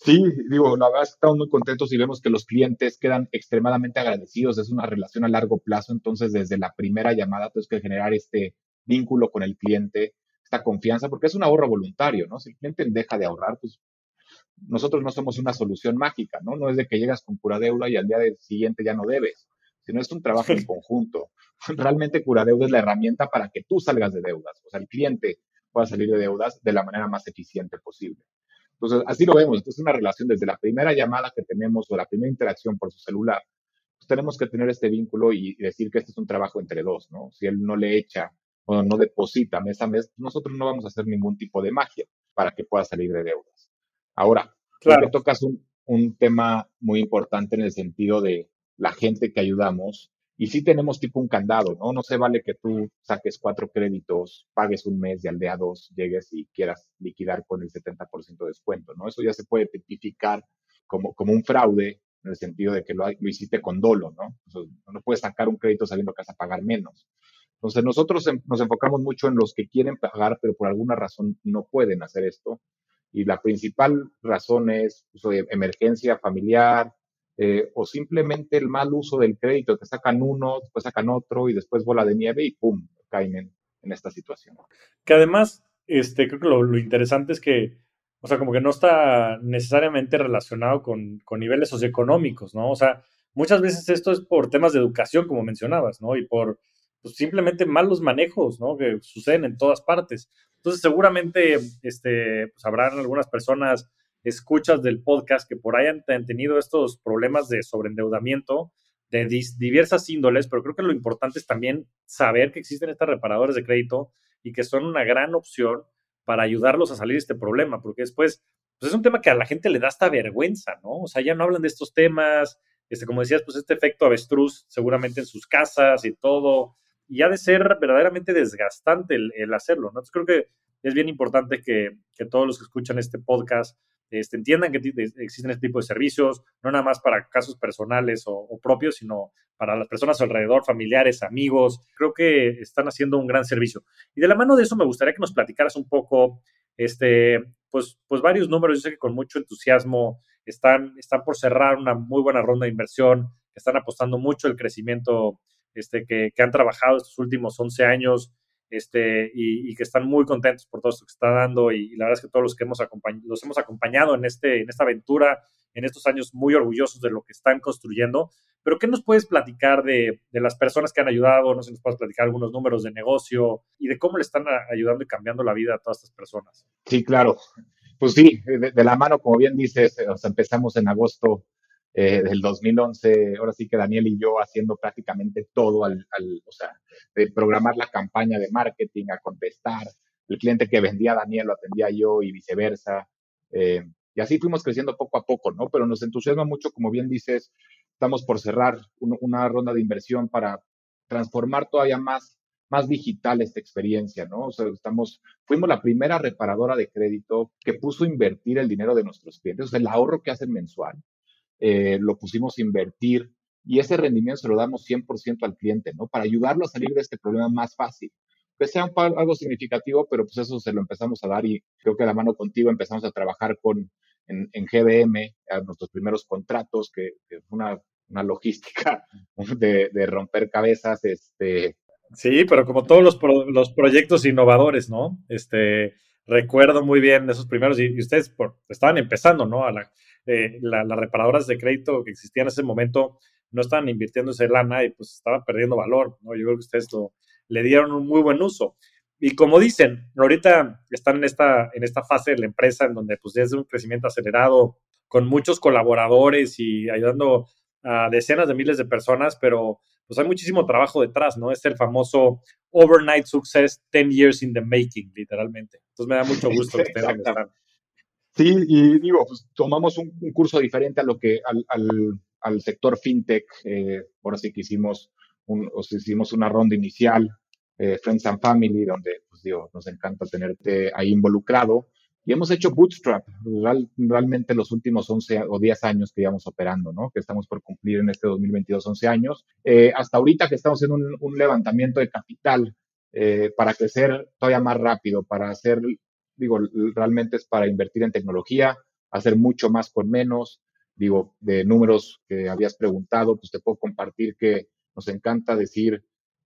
Sí, digo, la verdad es que estamos muy contentos y vemos que los clientes quedan extremadamente agradecidos. Es una relación a largo plazo, entonces desde la primera llamada tienes que generar este vínculo con el cliente, esta confianza, porque es un ahorro voluntario, ¿no? Si el cliente deja de ahorrar, pues nosotros no somos una solución mágica, ¿no? No es de que llegas con cura deuda y al día siguiente ya no debes, sino es un trabajo en conjunto. Realmente cura deuda es la herramienta para que tú salgas de deudas, o sea, el cliente pueda salir de deudas de la manera más eficiente posible. Entonces, así lo vemos. Entonces, es una relación desde la primera llamada que tenemos o la primera interacción por su celular. Pues tenemos que tener este vínculo y decir que este es un trabajo entre dos, ¿no? Si él no le echa o no deposita mes a mes, pues nosotros no vamos a hacer ningún tipo de magia para que pueda salir de deudas. Ahora, claro. tocas un, un tema muy importante en el sentido de la gente que ayudamos y sí tenemos tipo un candado, ¿no? No se vale que tú saques cuatro créditos, pagues un mes y al día dos llegues y quieras liquidar con el 70% de descuento, ¿no? Eso ya se puede tipificar como, como un fraude en el sentido de que lo, lo hiciste con dolo, ¿no? no puedes sacar un crédito sabiendo que vas a pagar menos. Entonces nosotros nos enfocamos mucho en los que quieren pagar, pero por alguna razón no pueden hacer esto. Y la principal razón es pues, emergencia familiar, eh, o simplemente el mal uso del crédito, que sacan uno, después sacan otro y después bola de nieve y ¡pum! caen en, esta situación.
Que además, este, creo que lo, interesante es que, o sea, como que no está necesariamente relacionado con, con niveles socioeconómicos, ¿no? O sea, muchas veces esto es por temas de educación, como mencionabas, ¿no? Y por pues, simplemente malos manejos, ¿no? Que suceden en todas partes. Entonces, seguramente, este, pues habrán algunas personas escuchas del podcast que por ahí han, tenido estos problemas de sobreendeudamiento de diversas índoles, pero creo que lo importante es también saber que existen estas reparadores de crédito y que son una gran opción para ayudarlos a salir de este problema, porque después, pues es un tema que a la gente le da hasta vergüenza, ¿no? O sea, ya no hablan de estos temas, este, como decías, pues este efecto avestruz seguramente en sus casas y todo, y ha de ser verdaderamente desgastante el, hacerlo, ¿no? Entonces creo que es bien importante que, que todos los que escuchan este podcast este, entiendan que existen este tipo de servicios, no nada más para casos personales o, propios, sino para las personas alrededor, familiares, amigos. Creo que están haciendo un gran servicio. Y de la mano de eso me gustaría que nos platicaras un poco, este, pues, pues varios números. Yo sé que con mucho entusiasmo están, están por cerrar una muy buena ronda de inversión, están apostando mucho el crecimiento este, que, que han trabajado estos últimos 11 años este, y, que están muy contentos por todo esto que está dando y, la verdad es que todos los que hemos los hemos acompañado en, este, en esta aventura, en estos años muy orgullosos de lo que están construyendo. Pero ¿qué nos puedes platicar de, de las personas que han ayudado? No sé si nos puedes platicar algunos números de negocio y de cómo le están ayudando y cambiando la vida a todas estas personas.
Sí, claro. Pues sí, de, la mano, como bien dices, empezamos en agosto eh, del 2011, ahora sí que Daniel y yo haciendo prácticamente todo, al, o sea, de programar la campaña de marketing, a contestar, el cliente que vendía a Daniel lo atendía yo y viceversa. Eh, y así fuimos creciendo poco a poco, ¿no? Pero nos entusiasma mucho, como bien dices, estamos por cerrar una ronda de inversión para transformar todavía más más digital esta experiencia, ¿no? O sea, estamos, fuimos la primera reparadora de crédito que puso a invertir el dinero de nuestros clientes, o sea, el ahorro que hacen mensual, eh, lo pusimos a invertir y ese rendimiento se lo damos 100% al cliente, ¿no? Para ayudarlo a salir de este problema más fácil. Que sea algo significativo, pero pues eso se lo empezamos a dar y creo que a la mano contigo empezamos a trabajar con, en, en GBM, a nuestros primeros contratos, que, que fue una, una logística de, de, romper cabezas, este,
Sí, pero como todos los, los proyectos innovadores, ¿no? Este, recuerdo muy bien esos primeros, y, ustedes estaban empezando, ¿no? A la, eh, las reparadoras de crédito que existían en ese momento no estaban invirtiendo ese lana y pues estaban perdiendo valor, ¿no? Yo creo que ustedes lo, le dieron un muy buen uso. Y como dicen, ahorita están en esta, en esta fase de la empresa en donde pues es un crecimiento acelerado, con muchos colaboradores y ayudando a decenas de miles de personas, pero pues hay muchísimo trabajo detrás, ¿no? Es el famoso overnight success, 10 years in the making, literalmente. Entonces me da mucho gusto que estén
Sí, y digo, pues tomamos un, curso diferente a lo que al, al, al sector fintech. Eh, ahora sí que hicimos, un, o hicimos una ronda inicial, eh, Friends and Family, donde pues digo, nos encanta tenerte ahí involucrado. Y hemos hecho bootstrap realmente los últimos 11 o 10 años que llevamos operando, ¿no? Que estamos por cumplir en este 2022 11 años. Eh, hasta ahorita que estamos haciendo un, levantamiento de capital eh, para crecer todavía más rápido, para hacer, digo, realmente es para invertir en tecnología, hacer mucho más con menos. Digo, de números que habías preguntado, pues te puedo compartir que nos encanta decir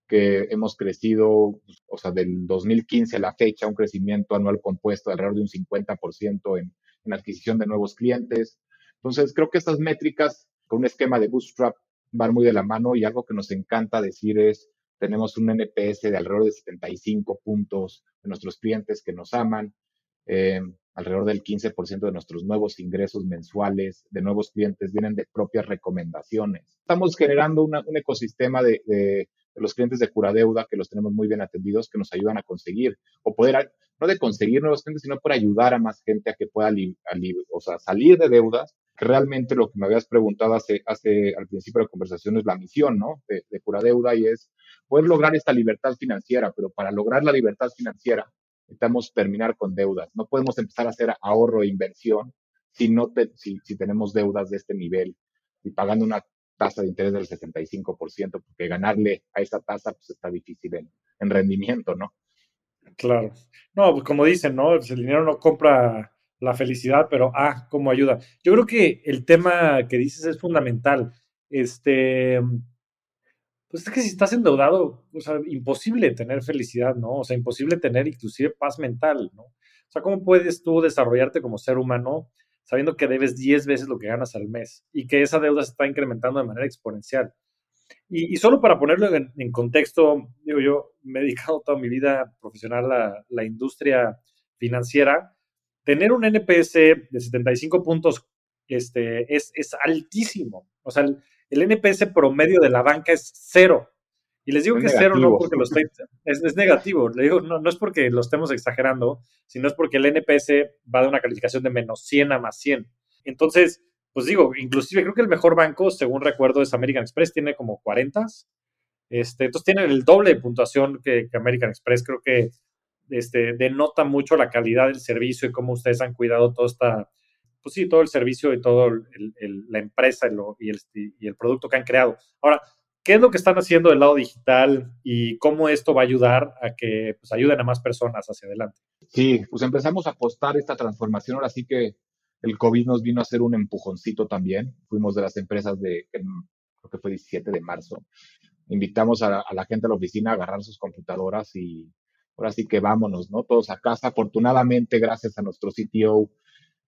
que hemos crecido, o sea, del 2015 a la fecha, un crecimiento anual compuesto de alrededor de un 50% en, en adquisición de nuevos clientes. Entonces, creo que estas métricas con un esquema de bootstrap van muy de la mano y algo que nos encanta decir es, tenemos un NPS de alrededor de 75 puntos de nuestros clientes que nos aman, eh, alrededor del 15% de nuestros nuevos ingresos mensuales de nuevos clientes vienen de propias recomendaciones. Estamos generando un ecosistema de, de, de los clientes de cura deuda, que los tenemos muy bien atendidos, que nos ayudan a conseguir, o poder, no de conseguir nuevos clientes, sino por ayudar a más gente a que pueda o sea, salir de deudas, realmente lo que me habías preguntado hace, hace al principio de la conversación es la misión, ¿no? De, de cura deuda y es poder lograr esta libertad financiera, pero para lograr la libertad financiera necesitamos terminar con deudas. No podemos empezar a hacer ahorro e inversión si, no si, si tenemos deudas de este nivel y pagando una tasa de interés del 75%, porque ganarle a esa tasa pues está difícil en, en rendimiento, ¿no?
Claro. No, pues como dicen, ¿no? Pues el dinero no compra la felicidad, pero ah, cómo ayuda. Yo creo que el tema que dices es fundamental. Este, pues es que si estás endeudado, o sea, imposible tener felicidad, ¿no? O sea, imposible tener inclusive paz mental, ¿no? O sea, ¿cómo puedes tú desarrollarte como ser humano sabiendo que debes 10 veces lo que ganas al mes y que esa deuda se está incrementando de manera exponencial. Y, solo para ponerlo en, contexto, digo, yo me he dedicado toda mi vida profesional a la industria financiera. Tener un NPS de 75 puntos este, es, es altísimo. O sea, el NPS promedio de la banca es cero. Y les digo que es cero no porque lo estoy, es, es negativo, le digo, no, no, es porque lo estemos exagerando, sino es porque el NPS va de una calificación de menos 100 a más 100. Entonces, pues digo, inclusive creo que el mejor banco, según recuerdo, es American Express, tiene como 40. Este, entonces tienen el doble de puntuación que, American Express. Creo que este, denota mucho la calidad del servicio y cómo ustedes han cuidado todo esta, pues sí, todo el servicio y todo la empresa y, el, producto que han creado. Ahora, ¿Qué es lo que están haciendo del lado digital y cómo esto va a ayudar a que pues, ayuden a más personas hacia adelante?
Sí, pues empezamos a apostar esta transformación. Ahora sí que el COVID nos vino a hacer un empujoncito también. Fuimos de las empresas de, creo que fue 17 de marzo. Invitamos a, la gente a la oficina a agarrar sus computadoras y ahora sí que vámonos, ¿no? Todos a casa. Afortunadamente, gracias a nuestro CTO,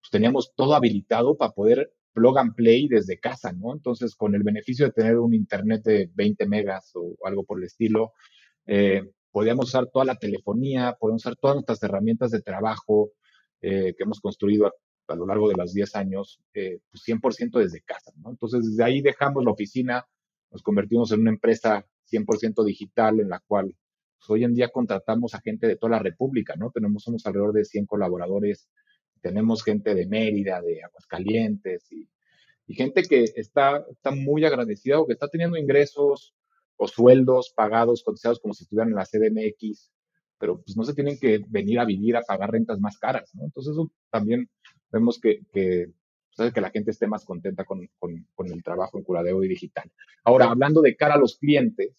pues teníamos todo habilitado para poder plug and play desde casa, ¿no? Entonces, con el beneficio de tener un internet de 20 megas o algo por el estilo, eh, podíamos usar toda la telefonía, podíamos usar todas nuestras herramientas de trabajo eh, que hemos construido a, lo largo de los 10 años, eh, pues 100% desde casa, ¿no? Entonces, desde ahí dejamos la oficina, nos convertimos en una empresa 100% digital en la cual pues, hoy en día contratamos a gente de toda la República, ¿no? Tenemos, somos alrededor de 100 colaboradores tenemos gente de Mérida, de Aguascalientes y, y gente que está, está muy agradecida o que está teniendo ingresos o sueldos pagados, cotizados como si estuvieran en la CDMX, pero pues no se tienen que venir a vivir a pagar rentas más caras, ¿no? Entonces eso también vemos que, que, pues, que la gente esté más contenta con, con, con, el trabajo en curadeo y digital. Ahora, hablando de cara a los clientes,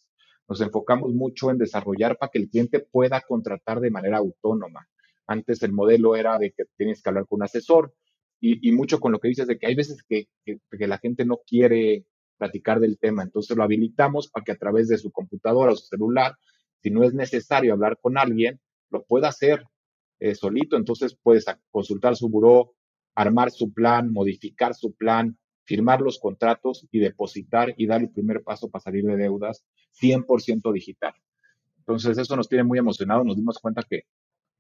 nos enfocamos mucho en desarrollar para que el cliente pueda contratar de manera autónoma. Antes el modelo era de que tienes que hablar con un asesor y, mucho con lo que dices de que hay veces que, que, que la gente no quiere platicar del tema. Entonces lo habilitamos para que a través de su computadora o su celular, si no es necesario hablar con alguien, lo pueda hacer eh, solito. Entonces puedes consultar su buró, armar su plan, modificar su plan, firmar los contratos y depositar y dar el primer paso para salir de deudas 100% digital. Entonces eso nos tiene muy emocionados. Nos dimos cuenta que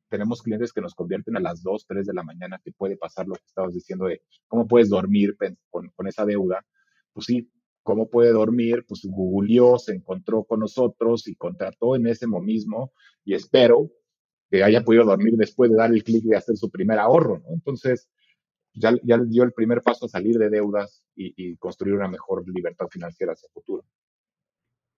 tenemos clientes que nos convierten a las 2, 3 de la mañana, que puede pasar lo que estabas diciendo de cómo puedes dormir con, esa deuda. Pues sí, ¿Cómo puede dormir? Pues googleó, se encontró con nosotros y contrató en ese mismo y espero que haya podido dormir después de dar el clic de hacer su primer ahorro, ¿no? Entonces, ya, ya dio el primer paso a salir de deudas y, construir una mejor libertad financiera hacia el futuro.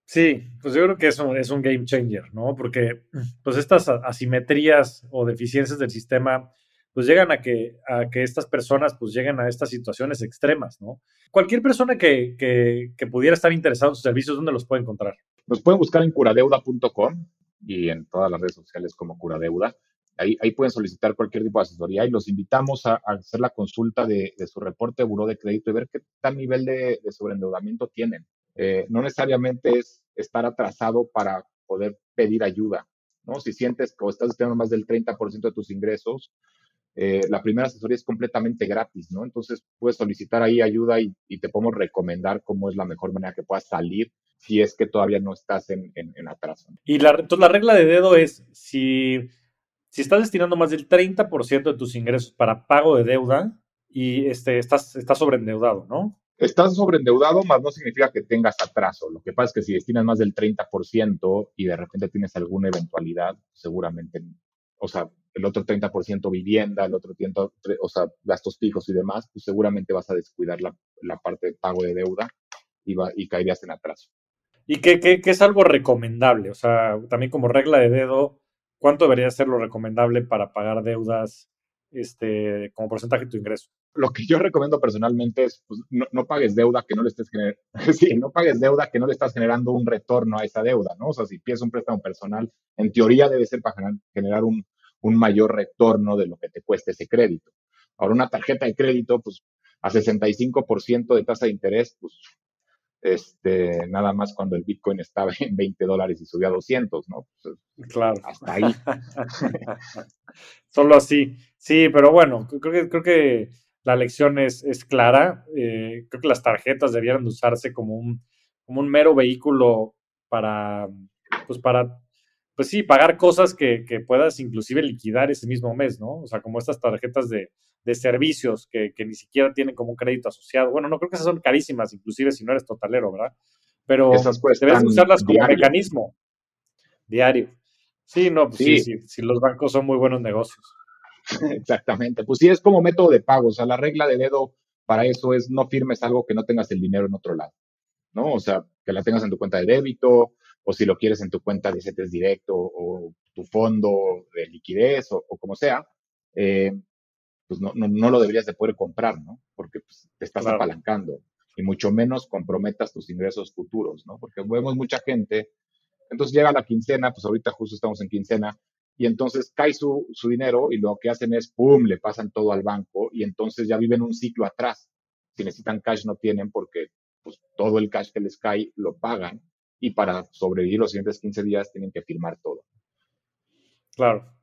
Sí, pues yo creo que eso es un game changer, ¿no? Porque pues estas asimetrías o deficiencias del sistema pues llegan a que, a que estas personas pues lleguen a estas situaciones extremas, ¿no? Cualquier persona que, que, pudiera estar interesado en sus servicios, ¿dónde los puede encontrar?
Nos pueden buscar en curadeuda.com y en todas las redes sociales como Curadeuda. Ahí, ahí pueden solicitar cualquier tipo de asesoría y los invitamos a, hacer la consulta de, de, su reporte de buró de crédito y ver qué tal nivel de, de sobreendeudamiento tienen. Eh, no necesariamente es estar atrasado para poder pedir ayuda, ¿no? Si sientes que estás teniendo más del 30% de tus ingresos, eh, la primera asesoría es completamente gratis, ¿no? Entonces puedes solicitar ahí ayuda y, te podemos recomendar cómo es la mejor manera que puedas salir si es que todavía no estás en, en, atraso.
Y la, entonces la regla de dedo es, si, si estás destinando más del 30% de tus ingresos para pago de deuda y este, estás, estás sobreendeudado, ¿no?
Estás sobreendeudado, más no significa que tengas atraso. Lo que pasa es que si destinas más del 30% y de repente tienes alguna eventualidad, seguramente, o sea, el otro 30% vivienda, el otro 30%, o sea, gastos fijos y demás, pues seguramente vas a descuidar la, parte de pago de deuda y, va, y caerías en atraso.
¿Y qué, qué, qué, es algo recomendable? O sea, también como regla de dedo, ¿cuánto debería ser lo recomendable para pagar deudas este, como porcentaje de tu ingreso?
Lo que yo recomiendo personalmente es pues, no, no, pagues deuda que no le estés generando, sí, no pagues deuda que no le estás generando un retorno a esa deuda, ¿no? O sea, si pides un préstamo personal, en teoría debe ser para generar un, un mayor retorno de lo que te cueste ese crédito. Ahora, una tarjeta de crédito, pues a 65% de tasa de interés, pues este, nada más cuando el Bitcoin estaba en 20 dólares y subió a 200, ¿no? Pues,
claro.
Hasta ahí.
Solo así. Sí, pero bueno, creo que, creo que la lección es, es clara. Eh, creo que las tarjetas debieran usarse como un, como un mero vehículo para, pues para pues sí, pagar cosas que, que, puedas inclusive liquidar ese mismo mes, ¿no? O sea, como estas tarjetas de, de servicios que, que, ni siquiera tienen como un crédito asociado. Bueno, no creo que esas son carísimas, inclusive si no eres totalero, ¿verdad? Pero debes usarlas como mecanismo diario. Sí, no, pues sí. Sí, sí, los bancos son muy buenos negocios.
Exactamente, pues sí, es como método de pago, o sea, la regla de dedo para eso es no firmes algo que no tengas el dinero en otro lado, ¿no? O sea, que la tengas en tu cuenta de débito, o si lo quieres en tu cuenta de CETES directo o tu fondo de liquidez o, como sea, eh, pues no, no, lo deberías de poder comprar, ¿no? Porque pues, te estás apalancando y mucho menos comprometas tus ingresos futuros, ¿no? Porque vemos mucha gente, entonces llega la quincena, pues ahorita justo estamos en quincena, y entonces cae su, su dinero y lo que hacen es, ¡pum!, le pasan todo al banco y entonces ya viven un ciclo atrás. Si necesitan cash no tienen porque pues, todo el cash que les cae lo pagan y para sobrevivir los siguientes 15 días tienen que firmar todo.
Claro.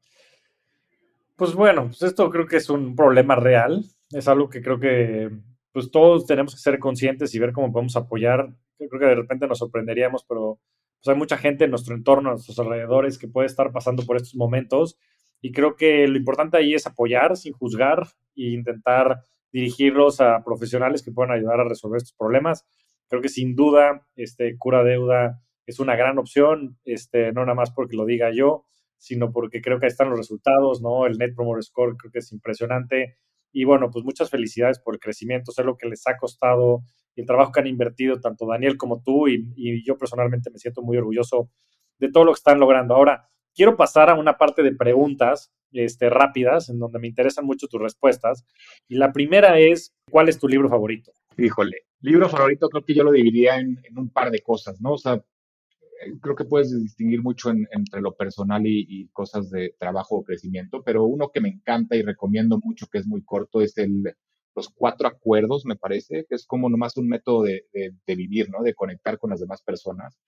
Pues bueno, pues esto creo que es un problema real, es algo que creo que pues todos tenemos que ser conscientes y ver cómo podemos apoyar. Yo creo que de repente nos sorprenderíamos, pero pues hay mucha gente en nuestro entorno, a nuestros alrededores, que puede estar pasando por estos momentos. Y creo que lo importante ahí es apoyar sin juzgar e intentar dirigirlos a profesionales que puedan ayudar a resolver estos problemas. Creo que sin duda, este, Cura Deuda es una gran opción, este, no nada más porque lo diga yo, sino porque creo que ahí están los resultados, ¿no? El Net Promoter Score creo que es impresionante. Y bueno, pues muchas felicidades por el crecimiento. Sé lo que les ha costado y el trabajo que han invertido tanto Daniel como tú y, yo personalmente me siento muy orgulloso de todo lo que están logrando. Ahora, quiero pasar a una parte de preguntas este, rápidas, en donde me interesan mucho tus respuestas. Y la primera es, ¿cuál es tu libro favorito?
Híjole, libro favorito creo que yo lo dividiría en, un par de cosas, ¿no? O sea, eh, creo que puedes distinguir mucho entre lo personal y, cosas de trabajo o crecimiento, pero uno que me encanta y recomiendo mucho, que es muy corto, es el los cuatro acuerdos, me parece, que es como nomás un método de, vivir, ¿no? De conectar con las demás personas,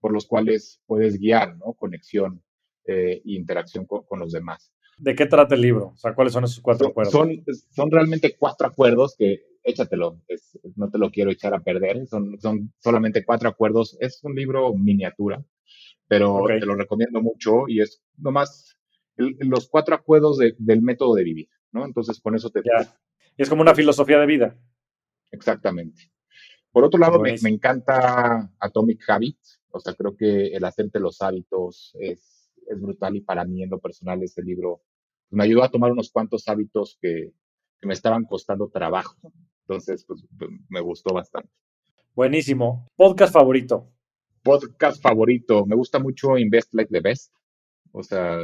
por los cuales puedes guiar, ¿no? Conexión e interacción con los demás.
¿De qué trata el libro? O sea, ¿cuáles son esos cuatro acuerdos?
Son, son realmente cuatro acuerdos que, échatelo, no te lo quiero echar a perder, son, son solamente cuatro acuerdos. Es un libro miniatura, pero te lo recomiendo mucho y es nomás los cuatro acuerdos del método de vivir, ¿no? Entonces, con eso te...
Es como una filosofía de vida.
Exactamente. Por otro lado, me, me, encanta Atomic Habits, o sea, creo que el hacerte los hábitos es es brutal y para mí en lo personal este libro pues, me ayudó a tomar unos cuantos hábitos que, me estaban costando trabajo. Entonces, pues me gustó bastante.
Buenísimo. ¿Podcast favorito?
Podcast favorito. Me gusta mucho Invest Like the Best. O sea,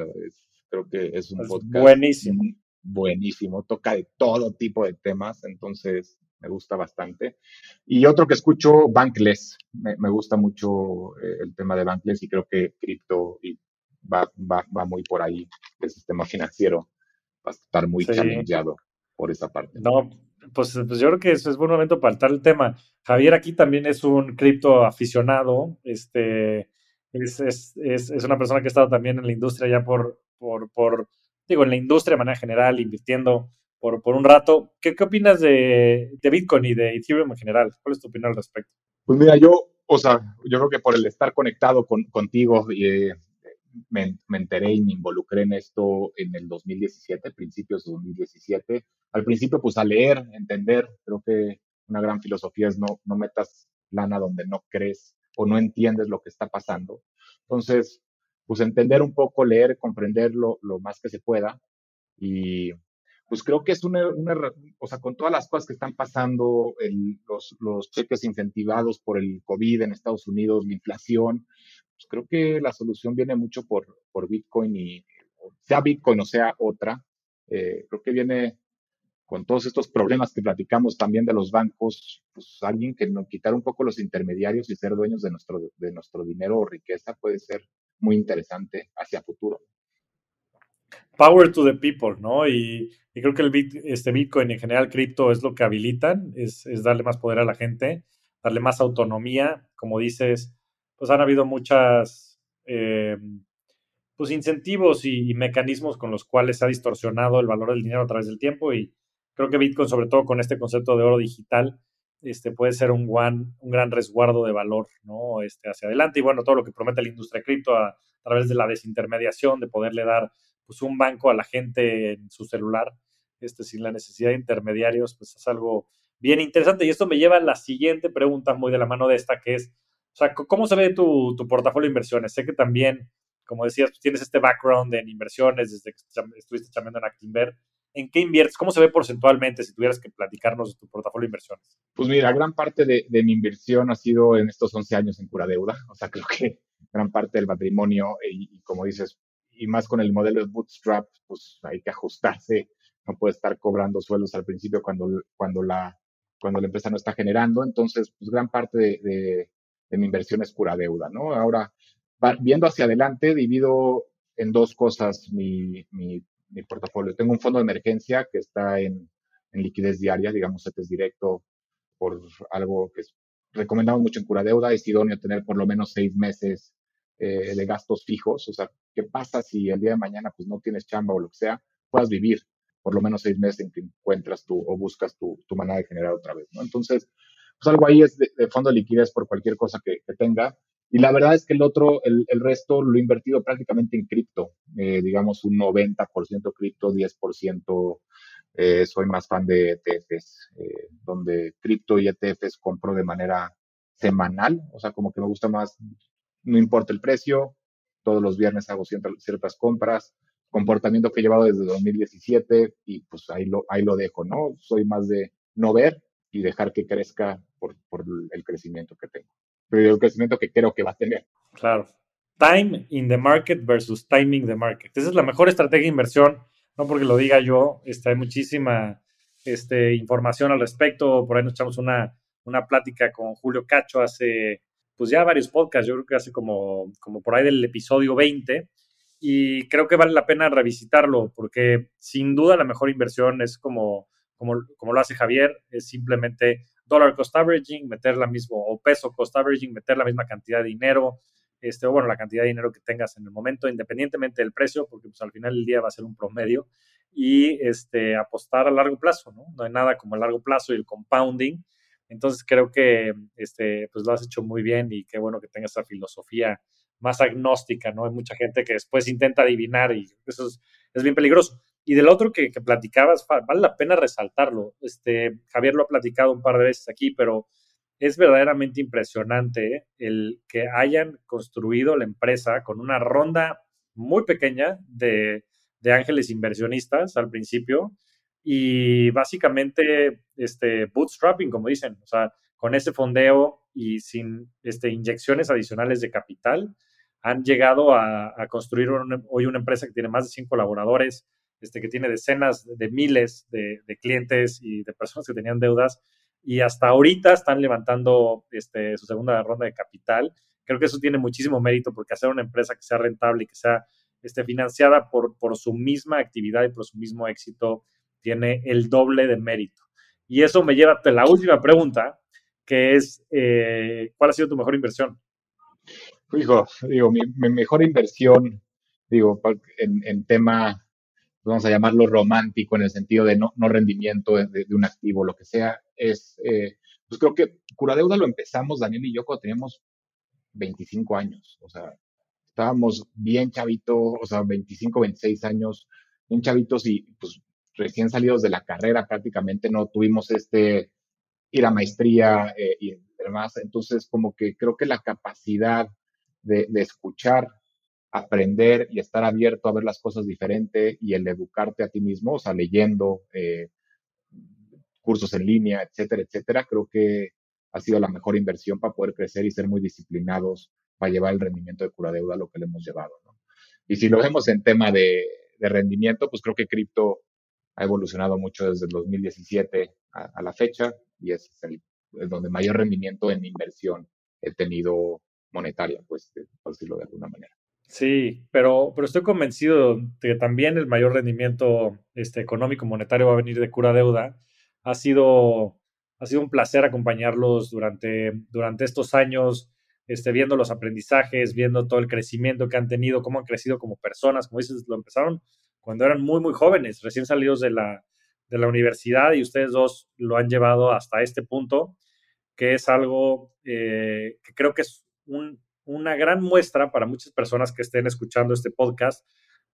creo que es un podcast
buenísimo.
Buenísimo. Toca de todo tipo de temas. Entonces, me gusta bastante. Y otro que escucho, Bankless. Me, me gusta mucho eh, el tema de Bankless y creo que cripto y va, va, va muy por ahí. El sistema financiero va a estar muy sí. por esa parte.
No, pues, pues, yo creo que eso es buen momento para tratar el tema. Javier aquí también es un cripto aficionado, este, es, es, es, es, una persona que ha estado también en la industria ya por, por, por digo, en la industria de manera general, invirtiendo por, por un rato. ¿Qué, qué opinas de, de, Bitcoin y de Ethereum en general? ¿Cuál es tu opinión al respecto?
Pues mira, yo, o sea, yo creo que por el estar conectado con, contigo eh, me, enteré y me involucré en esto en el 2017, principios de 2017. Al principio, pues a leer, entender, creo que una gran filosofía es no, no metas lana donde no crees o no entiendes lo que está pasando. Entonces, pues entender un poco, leer, comprenderlo lo más que se pueda. Y pues creo que es una, una o sea, con todas las cosas que están pasando, los, los cheques incentivados por el COVID en Estados Unidos, la inflación, pues creo que la solución viene mucho por, por Bitcoin y sea Bitcoin o sea otra. Eh, creo que viene con todos estos problemas que platicamos también de los bancos, pues alguien que nos quitar un poco los intermediarios y ser dueños de nuestro, de nuestro dinero o riqueza puede ser muy interesante hacia futuro.
Power to the people, ¿no? Y, creo que el este Bitcoin en general, cripto, es lo que habilitan, es, es darle más poder a la gente, darle más autonomía, como dices, pues han habido muchas eh, pues incentivos y, mecanismos con los cuales se ha distorsionado el valor del dinero a través del tiempo y creo que Bitcoin, sobre todo con este concepto de oro digital, este, puede ser un, un gran resguardo de valor ¿no? este, hacia adelante. Y bueno, todo lo que promete la industria cripto a, través de la desintermediación, de poderle dar pues, un banco a la gente en su celular, este, sin la necesidad de intermediarios, pues es algo bien interesante. Y esto me lleva a la siguiente pregunta, muy de la mano de esta, que es, o sea, ¿cómo se ve tu, portafolio de inversiones? Sé que también, como decías, tienes este background en inversiones desde que estuviste chamando en Actinver. ¿En qué inviertes? ¿Cómo se ve porcentualmente si tuvieras que platicarnos de tu portafolio de inversiones?
Pues mira, gran parte de, mi inversión ha sido en estos 11 años en Cura Deuda. O sea, creo que gran parte del patrimonio, y, como dices, y más con el modelo de Bootstrap, pues hay que ajustarse. No puede estar cobrando sueldos al principio cuando, cuando, la, cuando la empresa no está generando. Entonces, pues gran parte de, de mi inversión es pura deuda, ¿no? Ahora, viendo hacia adelante, divido en dos cosas mi, mi, portafolio. Tengo un fondo de emergencia que está en, liquidez diaria, digamos, es directo por algo que es recomendado mucho en cura deuda, es idóneo tener por lo menos seis meses eh, de gastos fijos. O sea, ¿qué pasa si el día de mañana pues no tienes chamba o lo que sea? Puedas vivir por lo menos seis meses en que encuentras tu o buscas tu, tu manera de generar otra vez, ¿no? Entonces, pues algo ahí es de, fondo de liquidez por cualquier cosa que, tenga. Y la verdad es que el otro, el, resto lo he invertido prácticamente en cripto, eh, digamos un 90% cripto, 10% eh, soy más fan de ETFs, eh, donde cripto y ETFs compro de manera semanal, o sea, como que me gusta más, no importa el precio, todos los viernes hago ciertas compras, comportamiento que he llevado desde 2017 y pues ahí lo, ahí lo dejo, ¿no? Soy más de no ver y dejar que crezca por, por el crecimiento que tengo, pero el crecimiento que creo que va a tener.
Claro. Time in the market versus timing the market. Esa es la mejor estrategia de inversión, no porque lo diga yo, este, hay muchísima este, información al respecto, por ahí nos echamos una, una plática con Julio Cacho hace, pues ya varios podcasts, yo creo que hace como, como por ahí del episodio 20, y creo que vale la pena revisitarlo, porque sin duda la mejor inversión es como como, lo hace Javier, es simplemente dollar cost averaging, meter la misma, o peso cost averaging, meter la misma cantidad de dinero, este, o bueno, la cantidad de dinero que tengas en el momento, independientemente del precio, porque pues, al final del día va a ser un promedio, y este, apostar a largo plazo, ¿no? No hay nada como el largo plazo y el compounding. Entonces creo que este, pues lo has hecho muy bien y qué bueno que tengas esa filosofía más agnóstica, ¿no? Hay mucha gente que después intenta adivinar y eso es, es bien peligroso. Y del otro que, platicabas, vale la pena resaltarlo. Este, Javier lo ha platicado un par de veces aquí, pero es verdaderamente impresionante el que hayan construido la empresa con una ronda muy pequeña de, ángeles inversionistas al principio y básicamente este, bootstrapping, como dicen, o sea, con ese fondeo y sin este, inyecciones adicionales de capital, han llegado a, construir hoy una empresa que tiene más de 100 colaboradores, este, que tiene decenas de miles de, clientes y de personas que tenían deudas y hasta ahorita están levantando este, su segunda ronda de capital. Creo que eso tiene muchísimo mérito porque hacer una empresa que sea rentable y que sea este, financiada por, su misma actividad y por su mismo éxito tiene el doble de mérito. Y eso me lleva a la última pregunta, que es, eh, ¿cuál ha sido tu mejor inversión?
Hijo, digo, mi, mejor inversión, digo, en tema vamos a llamarlo romántico en el sentido de no, no rendimiento de, un activo, lo que sea, es, eh, pues creo que Curadeuda lo empezamos, Daniel y yo, cuando teníamos 25 años, o sea, estábamos bien chavitos, o sea, 25, 26 años, bien chavitos y pues recién salidos de la carrera prácticamente no tuvimos este ir a maestría eh, y demás, entonces como que creo que la capacidad de escuchar aprender y estar abierto a ver las cosas diferente y el educarte a ti mismo, o sea, leyendo eh, cursos en línea, etcétera, etcétera, creo que ha sido la mejor inversión para poder crecer y ser muy disciplinados para llevar el rendimiento de cura deuda a lo que le hemos llevado. ¿no? Y si lo vemos en tema de, rendimiento, pues creo que cripto ha evolucionado mucho desde el 2017 a, la fecha y es el, donde mayor rendimiento en inversión he tenido monetaria, pues, por decirlo de alguna manera.
Sí, pero, pero estoy convencido de que también el mayor rendimiento este, económico monetario va a venir de cura deuda. Ha sido, ha sido un placer acompañarlos durante, durante estos años, este, viendo los aprendizajes, viendo todo el crecimiento que han tenido, cómo han crecido como personas. Como dices, lo empezaron cuando eran muy, muy jóvenes, recién salidos de la, de la universidad y ustedes dos lo han llevado hasta este punto, que es algo eh, que creo que es un, una gran muestra para muchas personas que estén escuchando este podcast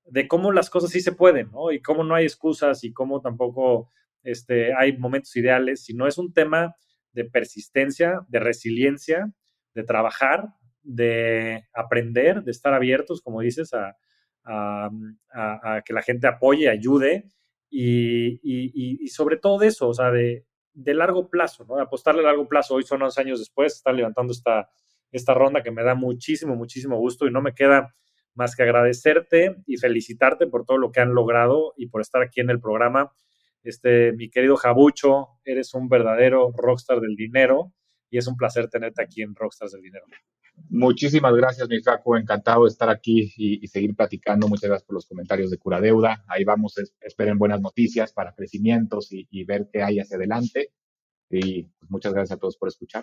de cómo las cosas sí se pueden. Y cómo no hay excusas y cómo tampoco este, hay momentos ideales, sino es un tema de persistencia, de resiliencia, de trabajar, de aprender, de estar abiertos, como dices, a, que la gente apoye, ayude y, sobre todo de eso, o sea, de, largo plazo. De apostarle a largo plazo. Hoy son 11 años después, están levantando esta, esta ronda que me da muchísimo, muchísimo gusto y no me queda más que agradecerte y felicitarte por todo lo que han logrado y por estar aquí en el programa. Este, mi querido Jabucho, eres un verdadero rockstar del dinero y es un placer tenerte aquí en Rockstars del Dinero.
Muchísimas gracias, mi Jaco. Encantado de estar aquí y, seguir platicando. Muchas gracias por los comentarios de Cura Deuda. Ahí vamos, esperen buenas noticias para crecimientos y, ver qué hay hacia adelante. Y pues, muchas gracias a todos por escuchar.